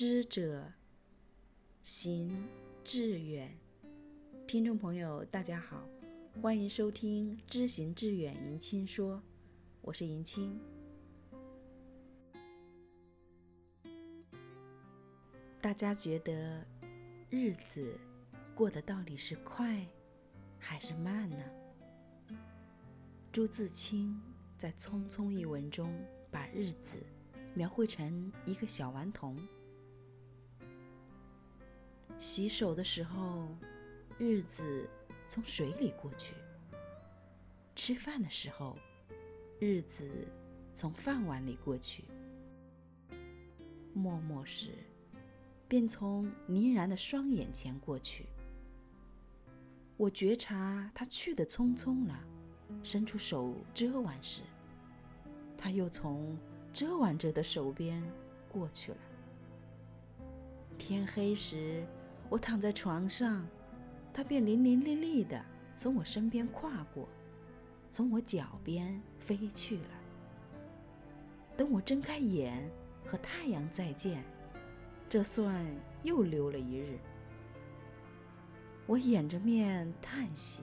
知者行志远。听众朋友，大家好，欢迎收听《知行志远》迎亲说，我是迎亲。大家觉得日子过得到底是快还是慢呢？朱自清在《匆匆》一文中把日子描绘成一个小顽童。洗手的时候，日子从水里过去；吃饭的时候，日子从饭碗里过去；默默时，便从凝然的双眼前过去。我觉察他去的匆匆了，伸出手遮挽时，他又从遮挽着的手边过去了。天黑时。我躺在床上，他便伶伶俐俐地从我身边跨过，从我脚边飞去了。等我睁开眼和太阳再见，这算又溜了一日。我掩着面叹息，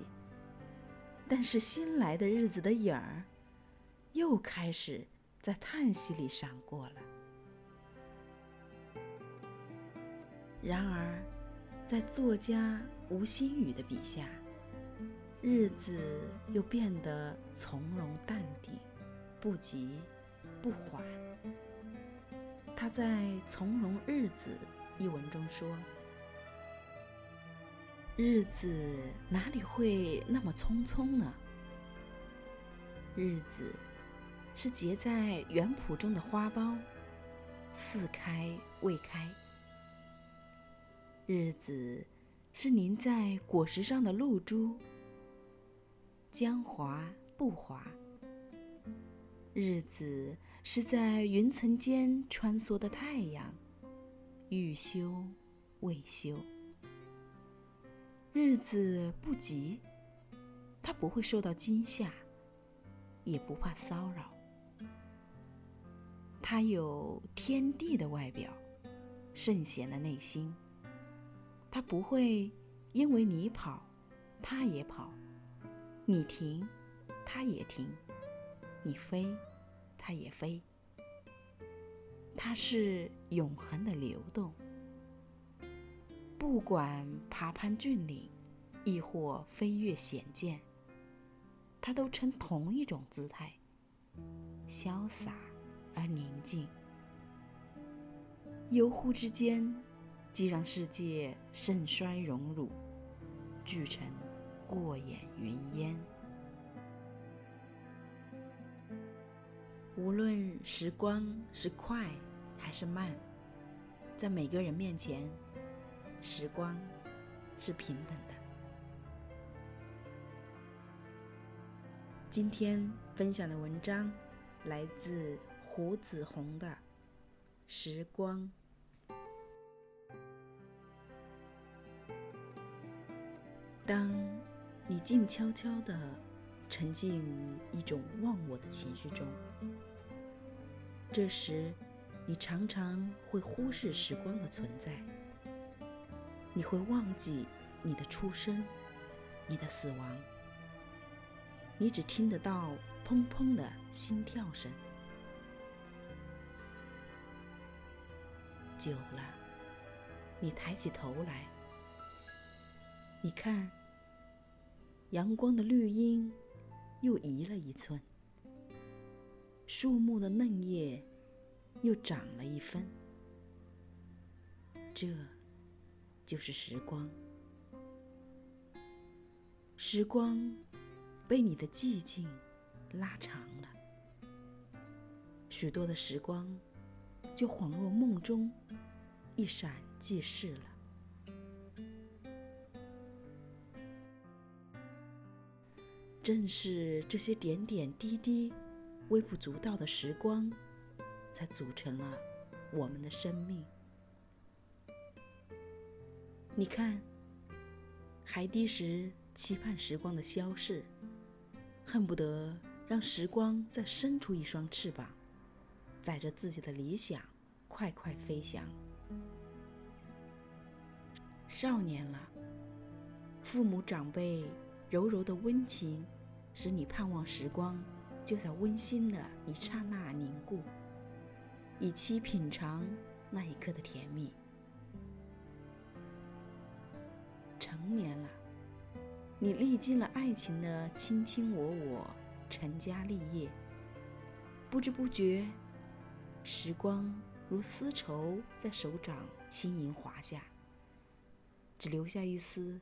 但是新来的日子的影儿，又开始在叹息里闪过了。然而。在作家吴新宇的笔下，日子又变得从容淡定，不急不缓。他在《从容日子》一文中说：“日子哪里会那么匆匆呢？日子是结在园圃中的花苞，似开未开。”日子是凝在果实上的露珠，将滑不滑；日子是在云层间穿梭的太阳，欲休未休。日子不急，它不会受到惊吓，也不怕骚扰。它有天地的外表，圣贤的内心。它不会因为你跑，它也跑；你停，它也停；你飞，它也飞。它是永恒的流动，不管爬攀峻岭，亦或飞越险涧，它都呈同一种姿态，潇洒而宁静。悠忽之间。既让世界盛衰荣辱，俱成过眼云烟。无论时光是快还是慢，在每个人面前，时光是平等的。今天分享的文章来自胡子红的《时光》。静悄悄地沉浸于一种忘我的情绪中，这时你常常会忽视时光的存在。你会忘记你的出生，你的死亡。你只听得到砰砰的心跳声。久了，你抬起头来，你看。阳光的绿荫又移了一寸，树木的嫩叶又长了一分。这就是时光，时光被你的寂静拉长了，许多的时光就恍若梦中，一闪即逝了。正是这些点点滴滴、微不足道的时光，才组成了我们的生命。你看，孩提时期盼时光的消逝，恨不得让时光再伸出一双翅膀，载着自己的理想，快快飞翔。少年了，父母长辈柔柔的温情，使你盼望时光就在温馨的一刹那凝固，以期品尝那一刻的甜蜜。成年了，你历经了爱情的卿卿我我，成家立业，不知不觉，时光如丝绸在手掌轻盈滑下。只留下一丝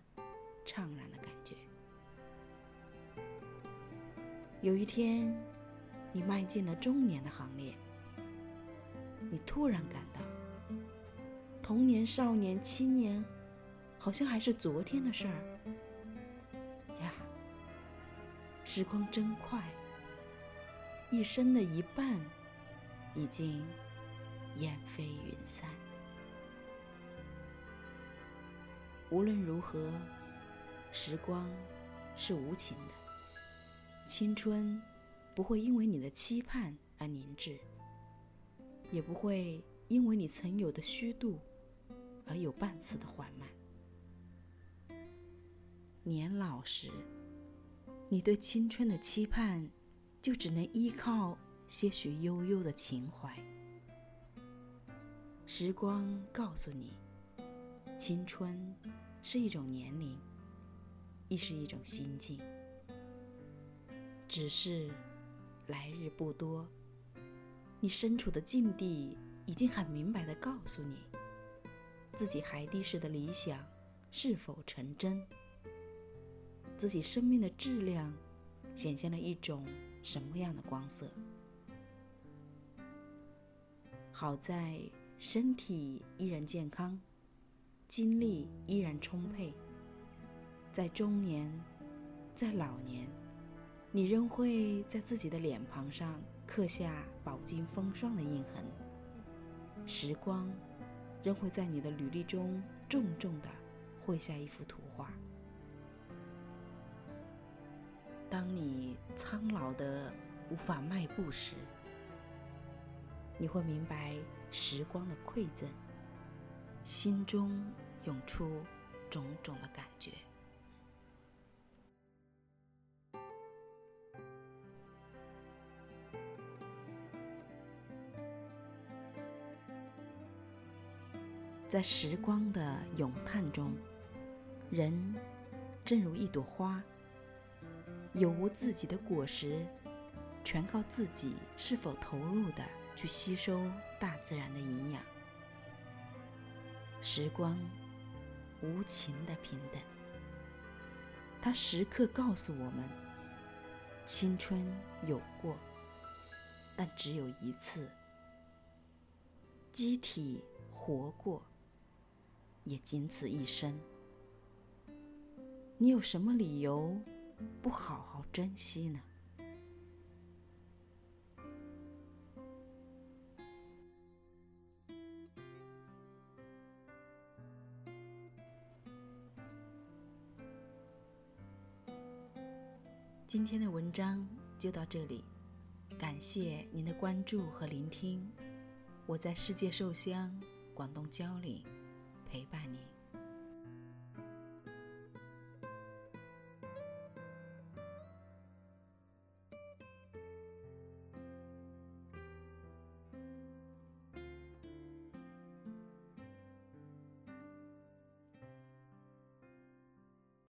怅然的感觉。有一天，你迈进了中年的行列，你突然感到，童年、少年、青年，好像还是昨天的事儿呀。时光真快，一生的一半已经烟飞云散。无论如何，时光是无情的。青春不会因为你的期盼而凝滞，也不会因为你曾有的虚度而有半次的缓慢。年老时，你对青春的期盼就只能依靠些许悠悠的情怀。时光告诉你。青春是一种年龄，亦是一种心境。只是来日不多，你身处的境地已经很明白的告诉你，自己海底时的理想是否成真，自己生命的质量显现了一种什么样的光色。好在身体依然健康。精力依然充沛，在中年，在老年，你仍会在自己的脸庞上刻下饱经风霜的印痕。时光仍会在你的履历中重重的绘下一幅图画。当你苍老的无法迈步时，你会明白时光的馈赠。心中涌出种种的感觉，在时光的咏叹中，人正如一朵花，有无自己的果实，全靠自己是否投入的去吸收大自然的营养。时光无情的平等，它时刻告诉我们：青春有过，但只有一次；机体活过，也仅此一生。你有什么理由不好好珍惜呢？今天的文章就到这里，感谢您的关注和聆听。我在世界寿乡广东蕉岭陪伴您。